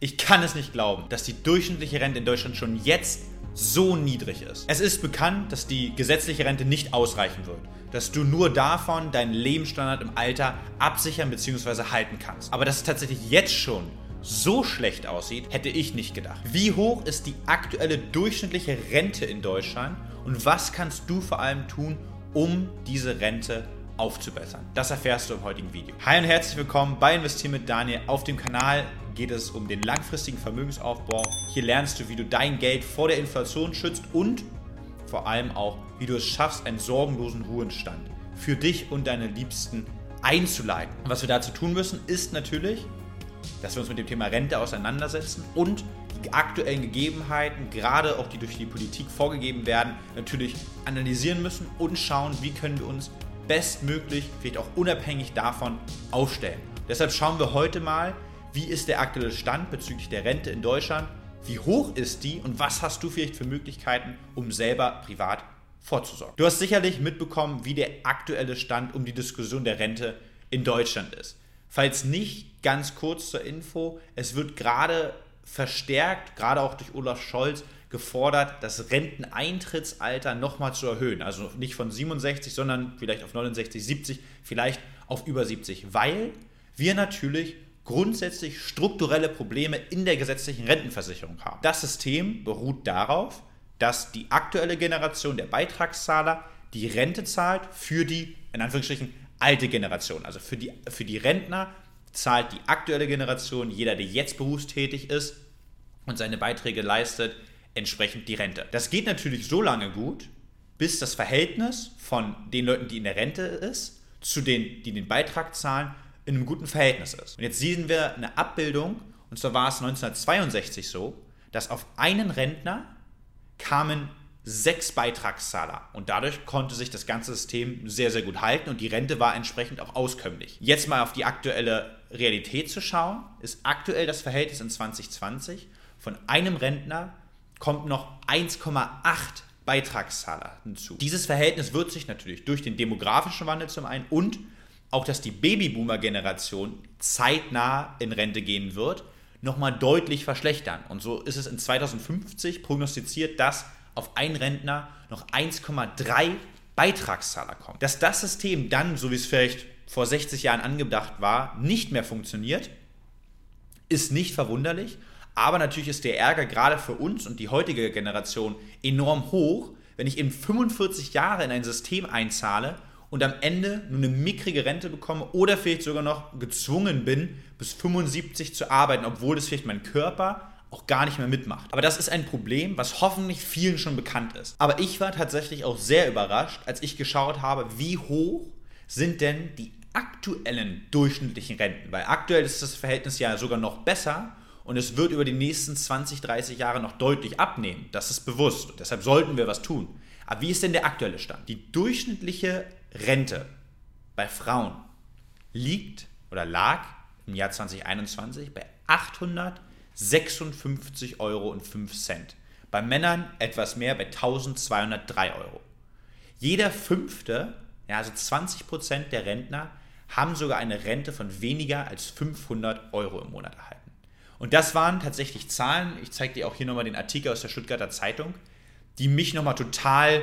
Ich kann es nicht glauben, dass die durchschnittliche Rente in Deutschland schon jetzt so niedrig ist. Es ist bekannt, dass die gesetzliche Rente nicht ausreichen wird, dass du nur davon deinen Lebensstandard im Alter absichern bzw. halten kannst. Aber dass es tatsächlich jetzt schon so schlecht aussieht, hätte ich nicht gedacht. Wie hoch ist die aktuelle durchschnittliche Rente in Deutschland und was kannst du vor allem tun, um diese Rente aufzubessern? Das erfährst du im heutigen Video. Hi und herzlich willkommen bei Investieren mit Daniel auf dem Kanal geht es um den langfristigen Vermögensaufbau. Hier lernst du, wie du dein Geld vor der Inflation schützt und vor allem auch, wie du es schaffst, einen sorgenlosen Ruhestand für dich und deine Liebsten einzuleiten. Und was wir dazu tun müssen, ist natürlich, dass wir uns mit dem Thema Rente auseinandersetzen und die aktuellen Gegebenheiten, gerade auch die durch die Politik vorgegeben werden, natürlich analysieren müssen und schauen, wie können wir uns bestmöglich, vielleicht auch unabhängig davon, aufstellen. Deshalb schauen wir heute mal, wie ist der aktuelle Stand bezüglich der Rente in Deutschland? Wie hoch ist die und was hast du vielleicht für Möglichkeiten, um selber privat vorzusorgen? Du hast sicherlich mitbekommen, wie der aktuelle Stand um die Diskussion der Rente in Deutschland ist. Falls nicht, ganz kurz zur Info, es wird gerade verstärkt, gerade auch durch Olaf Scholz, gefordert, das Renteneintrittsalter nochmal zu erhöhen. Also nicht von 67, sondern vielleicht auf 69, 70, vielleicht auf über 70, weil wir natürlich grundsätzlich strukturelle Probleme in der gesetzlichen Rentenversicherung haben. Das System beruht darauf, dass die aktuelle Generation der Beitragszahler die Rente zahlt für die, in Anführungsstrichen, alte Generation. Also für die, für die Rentner zahlt die aktuelle Generation, jeder, der jetzt berufstätig ist und seine Beiträge leistet, entsprechend die Rente. Das geht natürlich so lange gut, bis das Verhältnis von den Leuten, die in der Rente ist, zu denen, die den Beitrag zahlen, in einem guten Verhältnis ist. Und jetzt sehen wir eine Abbildung, und zwar war es 1962 so, dass auf einen Rentner kamen sechs Beitragszahler und dadurch konnte sich das ganze System sehr, sehr gut halten und die Rente war entsprechend auch auskömmlich. Jetzt mal auf die aktuelle Realität zu schauen, ist aktuell das Verhältnis in 2020 von einem Rentner kommt noch 1,8 Beitragszahler hinzu. Dieses Verhältnis wird sich natürlich durch den demografischen Wandel zum einen und auch dass die Babyboomer-Generation zeitnah in Rente gehen wird, nochmal deutlich verschlechtern. Und so ist es in 2050 prognostiziert, dass auf einen Rentner noch 1,3 Beitragszahler kommen. Dass das System dann, so wie es vielleicht vor 60 Jahren angedacht war, nicht mehr funktioniert, ist nicht verwunderlich. Aber natürlich ist der Ärger gerade für uns und die heutige Generation enorm hoch, wenn ich eben 45 Jahre in ein System einzahle und am Ende nur eine mickrige Rente bekomme oder vielleicht sogar noch gezwungen bin, bis 75 zu arbeiten, obwohl das vielleicht mein Körper auch gar nicht mehr mitmacht. Aber das ist ein Problem, was hoffentlich vielen schon bekannt ist. Aber ich war tatsächlich auch sehr überrascht, als ich geschaut habe, wie hoch sind denn die aktuellen durchschnittlichen Renten. Weil aktuell ist das Verhältnis ja sogar noch besser und es wird über die nächsten 20, 30 Jahre noch deutlich abnehmen. Das ist bewusst. Und deshalb sollten wir was tun. Aber wie ist denn der aktuelle Stand? Die durchschnittliche Rente bei Frauen liegt oder lag im Jahr 2021 bei 856,05 Euro. Bei Männern etwas mehr bei 1203 Euro. Jeder fünfte, ja, also 20 Prozent der Rentner, haben sogar eine Rente von weniger als 500 Euro im Monat erhalten. Und das waren tatsächlich Zahlen, ich zeige dir auch hier nochmal den Artikel aus der Stuttgarter Zeitung, die mich nochmal total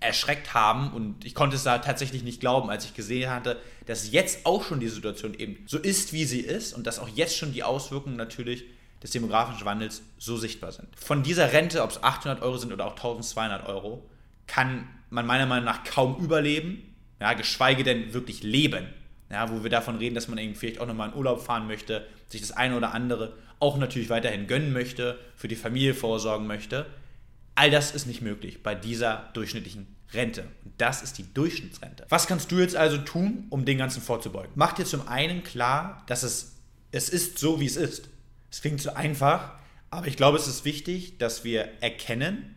erschreckt haben und ich konnte es da tatsächlich nicht glauben, als ich gesehen hatte, dass jetzt auch schon die Situation eben so ist, wie sie ist und dass auch jetzt schon die Auswirkungen natürlich des demografischen Wandels so sichtbar sind. Von dieser Rente, ob es 800 Euro sind oder auch 1200 Euro, kann man meiner Meinung nach kaum überleben, ja, geschweige denn wirklich leben. Ja, wo wir davon reden, dass man eben vielleicht auch nochmal in Urlaub fahren möchte, sich das eine oder andere auch natürlich weiterhin gönnen möchte, für die Familie vorsorgen möchte. All das ist nicht möglich bei dieser durchschnittlichen Rente. Und das ist die Durchschnittsrente. Was kannst du jetzt also tun, um dem Ganzen vorzubeugen? Mach dir zum einen klar, dass es, es ist so, wie es ist. Es klingt so einfach, aber ich glaube, es ist wichtig, dass wir erkennen,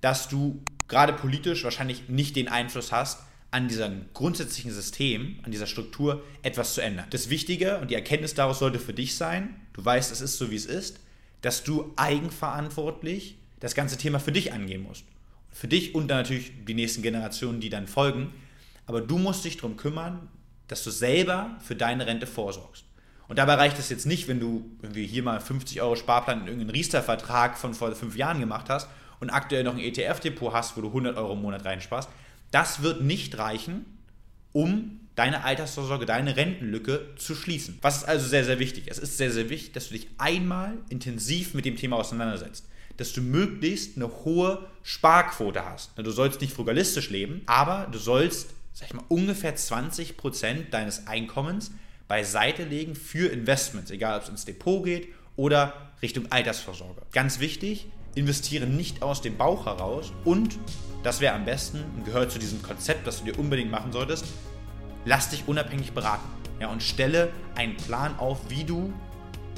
dass du gerade politisch wahrscheinlich nicht den Einfluss hast, an diesem grundsätzlichen System, an dieser Struktur etwas zu ändern. Das Wichtige und die Erkenntnis daraus sollte für dich sein, du weißt, es ist so, wie es ist, dass du eigenverantwortlich das ganze Thema für dich angehen musst. Für dich und dann natürlich die nächsten Generationen, die dann folgen. Aber du musst dich darum kümmern, dass du selber für deine Rente vorsorgst. Und dabei reicht es jetzt nicht, wenn du irgendwie hier mal 50 Euro Sparplan in irgendeinen Riester-Vertrag von vor fünf Jahren gemacht hast und aktuell noch ein ETF-Depot hast, wo du 100 Euro im Monat reinsparst. Das wird nicht reichen, um deine Altersvorsorge, deine Rentenlücke zu schließen. Was ist also sehr, sehr wichtig? Es ist sehr, sehr wichtig, dass du dich einmal intensiv mit dem Thema auseinandersetzt. Dass du möglichst eine hohe Sparquote hast. Du sollst nicht frugalistisch leben, aber du sollst, sag ich mal, ungefähr 20% deines Einkommens beiseite legen für Investments, egal ob es ins Depot geht oder Richtung Altersvorsorge. Ganz wichtig, investiere nicht aus dem Bauch heraus und das wäre am besten und gehört zu diesem Konzept, das du dir unbedingt machen solltest. Lass dich unabhängig beraten ja, und stelle einen Plan auf, wie du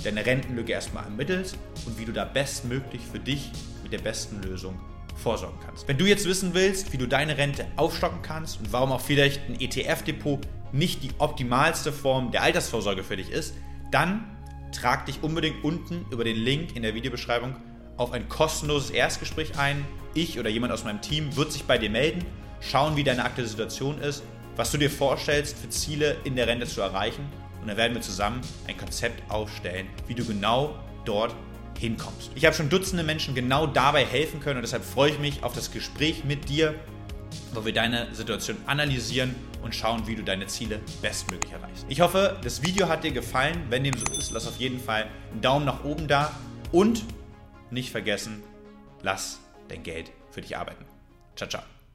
deine Rentenlücke erstmal ermittelst und wie du da bestmöglich für dich mit der besten Lösung vorsorgen kannst. Wenn du jetzt wissen willst, wie du deine Rente aufstocken kannst und warum auch vielleicht ein ETF-Depot nicht die optimalste Form der Altersvorsorge für dich ist, dann trag dich unbedingt unten über den Link in der Videobeschreibung auf ein kostenloses Erstgespräch ein. Ich oder jemand aus meinem Team wird sich bei dir melden, schauen, wie deine aktuelle Situation ist, was du dir vorstellst für Ziele in der Rente zu erreichen und dann werden wir zusammen ein Konzept aufstellen, wie du genau dort hinkommst. Ich habe schon Dutzende Menschen genau dabei helfen können und deshalb freue ich mich auf das Gespräch mit dir, wo wir deine Situation analysieren und schauen, wie du deine Ziele bestmöglich erreichst. Ich hoffe, das Video hat dir gefallen. Wenn dem so ist, lass auf jeden Fall einen Daumen nach oben da und nicht vergessen, lass dein Geld für dich arbeiten. Ciao, ciao.